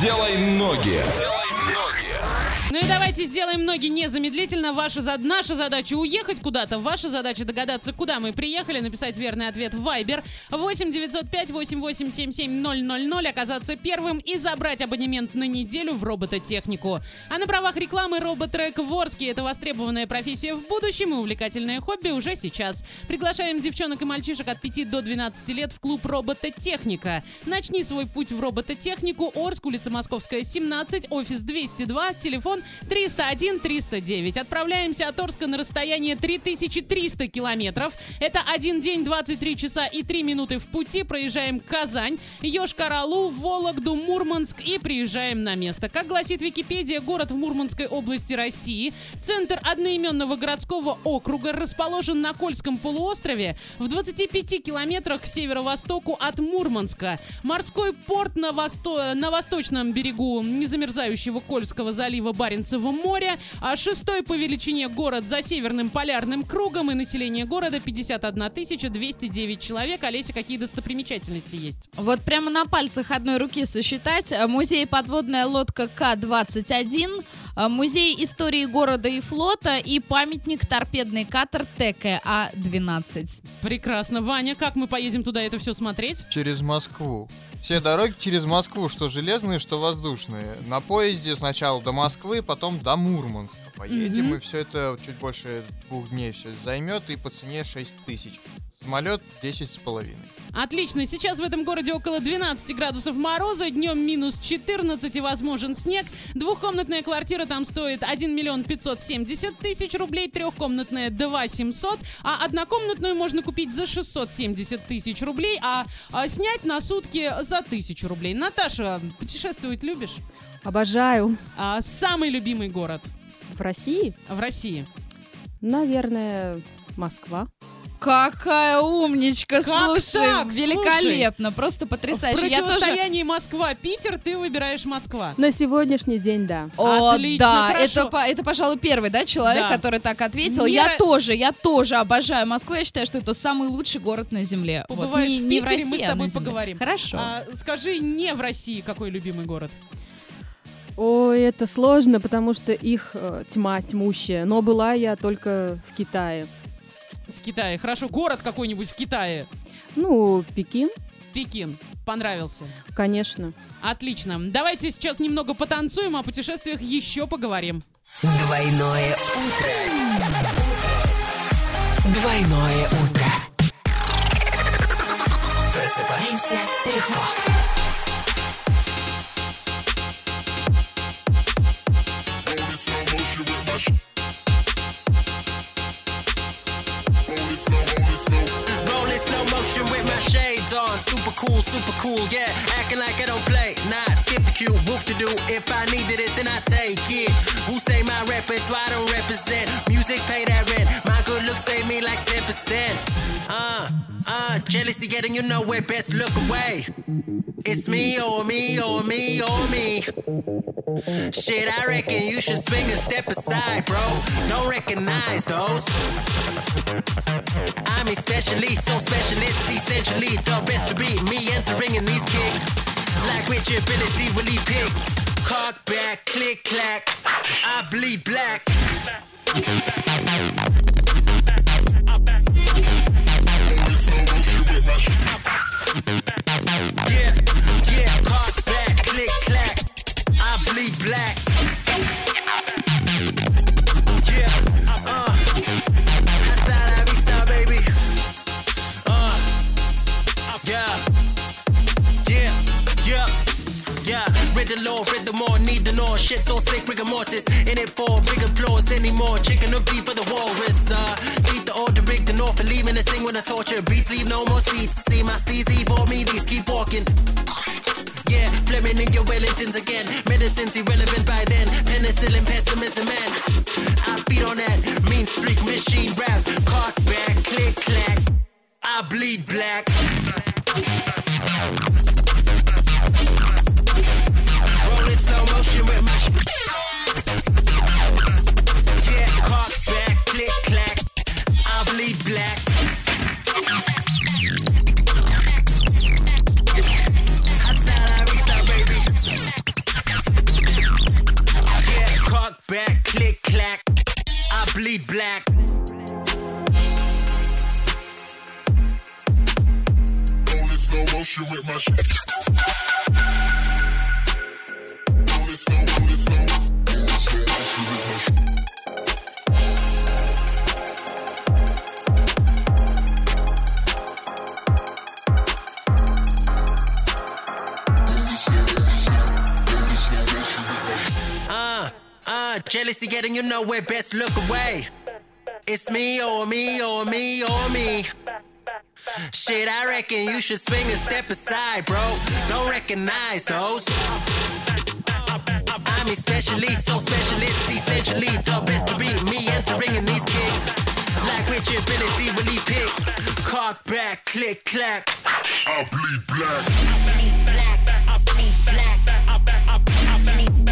Делай ноги. Ну и давайте сделаем ноги незамедлительно. Ваша. Наша задача уехать куда-то. Ваша задача догадаться, куда мы приехали, написать верный ответ в Viber 8 905 8877 000, оказаться первым и забрать абонемент на неделю в робототехнику. А на правах рекламы роботрек Ворский – это востребованная профессия в будущем и увлекательное хобби уже сейчас. Приглашаем девчонок и мальчишек от 5 до 12 лет в клуб робототехника. Начни свой путь в робототехнику. Орск, улица Московская, 17, офис 202, телефон 301 309. Отправляемся от Орска на расстояние 3300 километров. Это один день, 23 часа и 3 минуты в пути. Проезжаем Казань, Йошкар-Олу, Вологду, Мурманск и приезжаем на место. Как гласит Википедия, город в Мурманской области России. Центр одноименного городского округа расположен на Кольском полуострове в 25 километрах к северо-востоку от Мурманска. Морской порт на, восто... на восточном берегу незамерзающего Кольского залива Баренцево море. А шестой по величине город за Северным полярным кругом и население города 51 209 человек. Олеся, какие достопримечательности есть? Вот прямо на пальцах одной руки сосчитать. Музей подводная лодка К-21, музей истории города и флота и памятник торпедный катер ТКА-12. Прекрасно. Ваня, как мы поедем туда это все смотреть? Через Москву. Все дороги через Москву, что железные, что воздушные. На поезде сначала до Москвы, потом до Мурманска поедем. Мгм. И все это чуть больше двух дней все займет. И по цене 6 тысяч. Самолет 10 с половиной. Отлично. Сейчас в этом городе около 12 градусов мороза, днем минус 14 и возможен снег. Двухкомнатная квартира там стоит 1 миллион 570 тысяч рублей, трехкомнатная 2 700, а однокомнатную можно купить за 670 тысяч рублей, а, а снять на сутки за 1000 рублей. Наташа, путешествовать любишь? Обожаю. А, самый любимый город В России, в России? наверное, Москва. Какая умничка, Как слушай, так? великолепно, просто В потрясающе. Я тоже... противостоянии Москва-Питер ты выбираешь Москва. На сегодняшний день, да. О, Отлично, да, хорошо. это, это, пожалуй, первый, да, человек, Да. который так ответил. Не Я ра- тоже, я тоже обожаю Москву. Я считаю, что это самый лучший город на Земле. Вот, Побываешь не, в не в Питере, мы России, с а тобой Земле. поговорим. Хорошо. А, скажи, не в России какой любимый город? Ой, это сложно, потому что их э, тьма тьмущая. Но была я только в Китае. В Китае. Хорошо, город какой-нибудь в Китае. Ну, Пекин, Пекин. Понравился. конечно. Отлично. Давайте сейчас немного потанцуем, а о путешествиях еще поговорим. Двойное утро. Двойное утро. Просыпаемся легко. Cool, super cool, yeah. Acting like I don't play. Nah, skip the cue, book to do. If I needed it, then I take it. Who say my repertoire don't represent? Music pay that rent. My good looks save me like 10%. Uh, uh, jealousy getting you nowhere. Best look away. It's me or me or me or me. Shit, I reckon you should swing a step aside, bro. Don't recognize those. I'm especially so specialist, essentially the best to beat me entering in these kicks. Like which ability will he pick? Cock back, click clack, I bleed black. The law, read the more, need the know. Shit so sick, rigor mortis. In it for big applause anymore. Chicken or beef for the walrus. Uh, eat the order, rig the north, and leaving the sing when I torture. Beats leave no more seats. See my steezy, bought me these, keep walking. Yeah, Fleming in your Wellingtons again. Medicine's irrelevant by then. Penicillin, pessimism, man. I feed on that mean streak machine rap. Cock back, click clack. I bleed black. black. Back, click, clack. I bleed black. On in slow motion with my shit. Slow, on slow. Slow motion with my uh, jealousy getting you nowhere, best look away. It's me or me or me or me. Shit, I reckon you should swing and step aside, bro. Don't recognize those. I'm especially so specialist, essentially the best to beat me entering in these kicks. Like which ability really pick? Cock back, click, clack. I bleed black. Only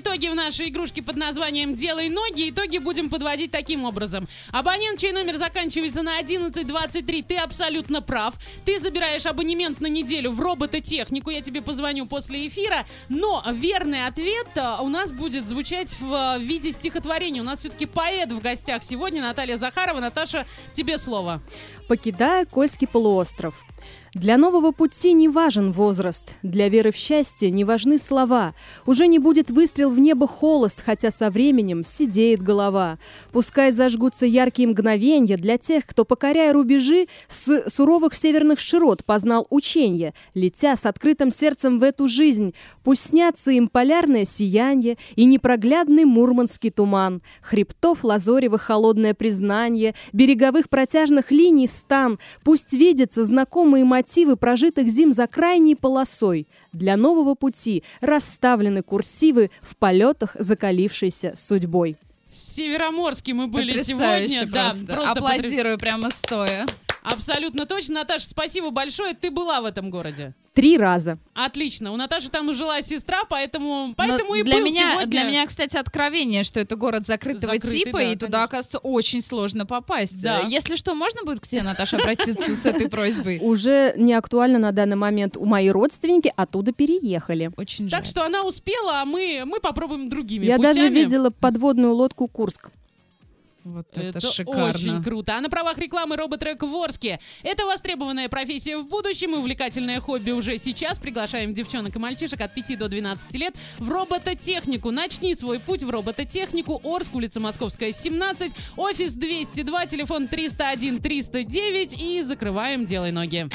Итоги в нашей игрушке под названием «Делай ноги». Итоги будем подводить таким образом. Абонент, чей номер заканчивается на 1123, ты абсолютно прав. Ты забираешь абонемент на неделю в робототехнику. Я тебе позвоню после эфира. Но верный ответ а, у нас будет звучать в а, виде стихотворения. У нас все-таки поэт в гостях сегодня. Наталья Захарова. Наташа, тебе слово. Покидая Кольский полуостров. Для нового пути не важен возраст, для веры в счастье не важны слова. Уже не будет выстрел в небо холост, хотя со временем сидеет голова. Пускай зажгутся яркие мгновенья для тех, кто, покоряя рубежи, с суровых северных широт познал ученье, летя с открытым сердцем в эту жизнь. Пусть снятся им полярное сияние и непроглядный мурманский туман, хребтов лазоревых холодное признание, береговых протяжных линий стан. Пусть видятся знакомые мотивы прожитых зим за крайней полосой. Для нового пути расставлены курсивы в полетах закалившейся судьбой. В Североморске мы были Потрясающе сегодня. Да, просто. просто потряс- Аплодирую прямо стоя. Абсолютно точно. Наташа, спасибо большое. Ты была в этом городе. Три раза. Отлично. У Наташи там и жила сестра, поэтому, поэтому Но и для был меня, сегодня. для меня, кстати, откровение, что это город закрытого Закрытый, типа, да, и туда, конечно. оказывается, очень сложно попасть. Да. Если что, можно будет к тебе, Наташа, обратиться с этой просьбой? Уже не актуально на данный момент. У мои родственники оттуда переехали. Очень Так жаль. что она успела, а мы, мы попробуем другими Я путями. даже видела подводную лодку Курск. Вот это, Это шикарно. очень круто. А на правах рекламы роботрек в Орске. Это востребованная профессия в будущем и увлекательное хобби уже сейчас. Приглашаем девчонок и мальчишек от 5 до 12 лет в робототехнику. Начни свой путь в робототехнику. Орск, улица Московская, 17, офис 202, телефон 301 309 и закрываем «Делай ноги».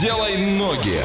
Делай ноги.